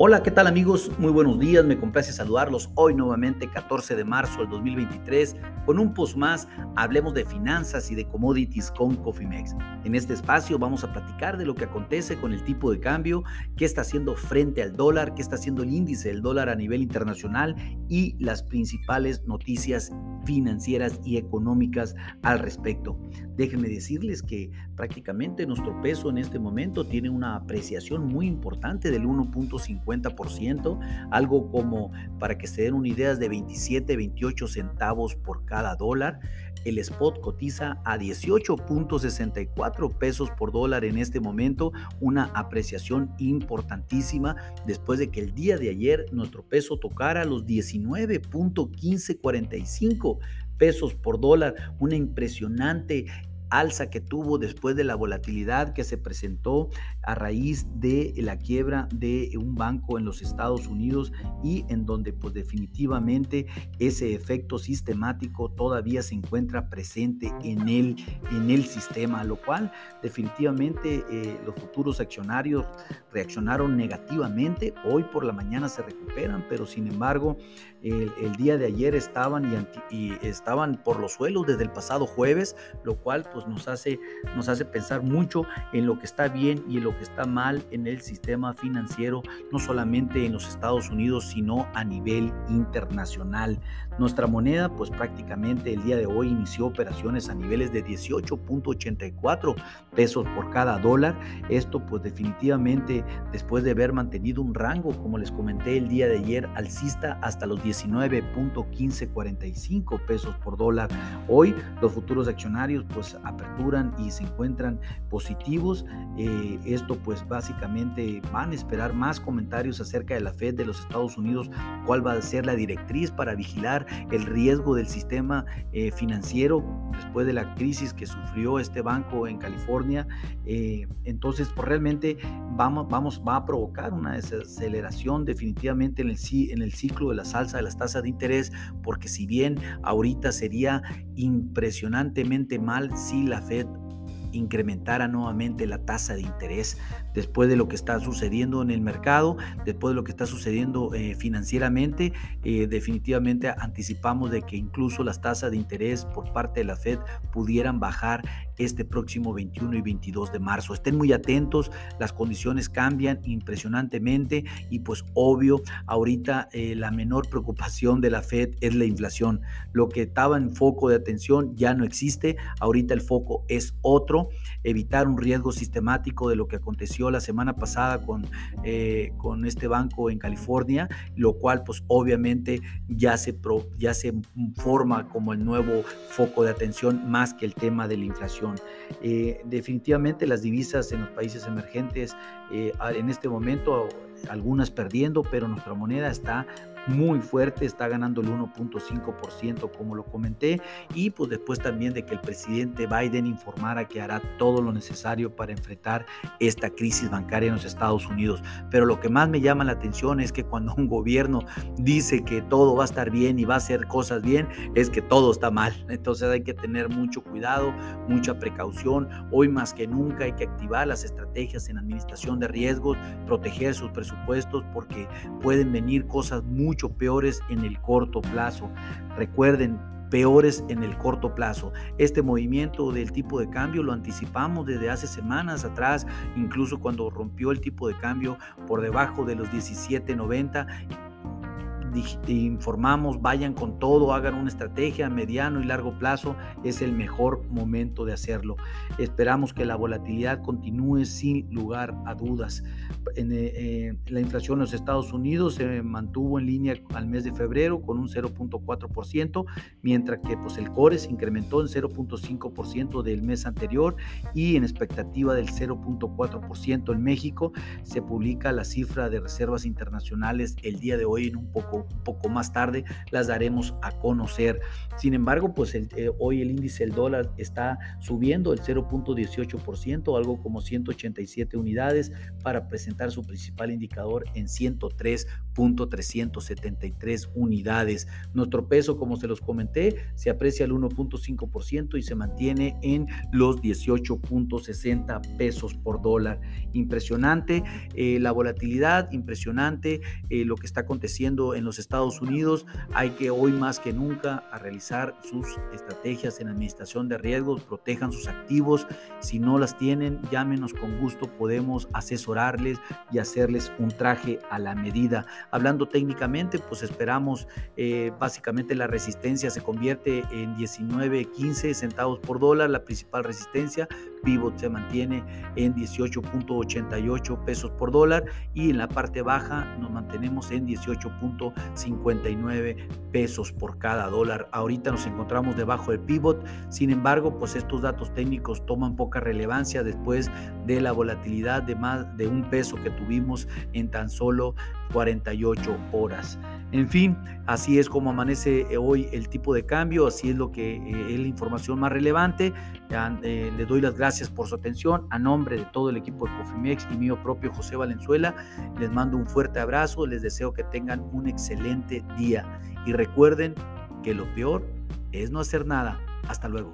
Hola, ¿qué tal amigos? Muy buenos días, me complace saludarlos hoy nuevamente 14 de marzo del 2023 con un post más, hablemos de finanzas y de commodities con Cofimex. En este espacio vamos a platicar de lo que acontece con el tipo de cambio, qué está haciendo frente al dólar, qué está haciendo el índice del dólar a nivel internacional y las principales noticias financieras y económicas al respecto. Déjenme decirles que prácticamente nuestro peso en este momento tiene una apreciación muy importante del 1.50%, algo como, para que se den una idea, de 27, 28 centavos por cada dólar. El spot cotiza a 18.64 pesos por dólar en este momento, una apreciación importantísima después de que el día de ayer nuestro peso tocara los 19.1545 pesos por dólar, una impresionante alza que tuvo después de la volatilidad que se presentó a raíz de la quiebra de un banco en los Estados Unidos y en donde pues definitivamente ese efecto sistemático todavía se encuentra presente en el, en el sistema, lo cual definitivamente eh, los futuros accionarios reaccionaron negativamente, hoy por la mañana se recuperan, pero sin embargo el, día de ayer estaban y, y, estaban por los suelos desde el pasado jueves, lo cual pues nos hace, nos hace pensar mucho en lo que está bien y en lo que está mal en el sistema financiero, no solamente en los Estados Unidos, sino a nivel internacional. Nuestra moneda pues prácticamente el día de hoy inició operaciones a niveles de 18.84 pesos por cada dólar. Esto pues definitivamente después de haber mantenido un rango, como les comenté el día de ayer, alcista hasta los 19.1545 pesos por dólar. Hoy los futuros accionarios pues aperturan y se encuentran positivos. Eh, esto pues básicamente van a esperar más comentarios acerca de la Fed de los Estados Unidos, cuál va a ser la directriz para vigilar el riesgo del sistema eh, financiero después de la crisis que sufrió este banco en California. Eh, entonces pues realmente vamos, vamos, va a provocar una desaceleración definitivamente en el, en el ciclo de la salsa de las tasas de interés, porque si bien ahorita sería impresionantemente mal si la Fed incrementara nuevamente la tasa de interés después de lo que está sucediendo en el mercado, después de lo que está sucediendo eh, financieramente, eh, definitivamente anticipamos de que incluso las tasas de interés por parte de la Fed pudieran bajar este próximo 21 y 22 de marzo. Estén muy atentos, las condiciones cambian impresionantemente y pues obvio, ahorita eh, la menor preocupación de la Fed es la inflación. Lo que estaba en foco de atención ya no existe, ahorita el foco es otro, evitar un riesgo sistemático de lo que aconteció la semana pasada con, eh, con este banco en California, lo cual pues obviamente ya se, ya se forma como el nuevo foco de atención más que el tema de la inflación. Eh, definitivamente las divisas en los países emergentes eh, en este momento, algunas perdiendo, pero nuestra moneda está muy fuerte, está ganando el 1.5% como lo comenté y pues después también de que el presidente Biden informara que hará todo lo necesario para enfrentar esta crisis bancaria en los Estados Unidos. Pero lo que más me llama la atención es que cuando un gobierno dice que todo va a estar bien y va a hacer cosas bien, es que todo está mal. Entonces hay que tener mucho cuidado, mucha precaución. Hoy más que nunca hay que activar las estrategias en administración de riesgos, proteger sus presupuestos porque pueden venir cosas peores en el corto plazo. Recuerden, peores en el corto plazo. Este movimiento del tipo de cambio lo anticipamos desde hace semanas atrás, incluso cuando rompió el tipo de cambio por debajo de los 17.90 informamos, vayan con todo, hagan una estrategia a mediano y largo plazo, es el mejor momento de hacerlo. Esperamos que la volatilidad continúe sin lugar a dudas. En, eh, eh, la inflación en los Estados Unidos se mantuvo en línea al mes de febrero con un 0.4%, mientras que pues, el core se incrementó en 0.5% del mes anterior y en expectativa del 0.4% en México. Se publica la cifra de reservas internacionales el día de hoy en un poco poco, poco más tarde las daremos a conocer. Sin embargo, pues eh, hoy el índice del dólar está subiendo el 0.18%, algo como 187 unidades, para presentar su principal indicador en 103.373 unidades. Nuestro peso, como se los comenté, se aprecia al 1.5% y se mantiene en los 18.60 pesos por dólar. Impresionante eh, la volatilidad, impresionante eh, lo que está aconteciendo en los Estados Unidos. Hay que hoy más que nunca realizar sus estrategias en administración de riesgos, protejan sus activos. Si no las tienen, llámenos con gusto, podemos asesorarles y hacerles un traje a la medida. Hablando técnicamente, pues esperamos eh, básicamente la resistencia se convierte en 19.15 centavos por dólar, la principal resistencia. Pivot se mantiene en 18.88 pesos por dólar y en la parte baja nos mantenemos en 18.59 pesos por cada dólar. Ahorita nos encontramos debajo del pivot, sin embargo, pues estos datos técnicos toman poca relevancia después de la volatilidad de más de un peso que tuvimos en tan solo 48 horas. En fin, así es como amanece eh, hoy el tipo de cambio, así es lo que eh, es la información más relevante. Eh, le doy las gracias por su atención a nombre de todo el equipo de Cofimex y mío propio José Valenzuela. Les mando un fuerte abrazo, les deseo que tengan un excelente día y recuerden que lo peor es no hacer nada. Hasta luego.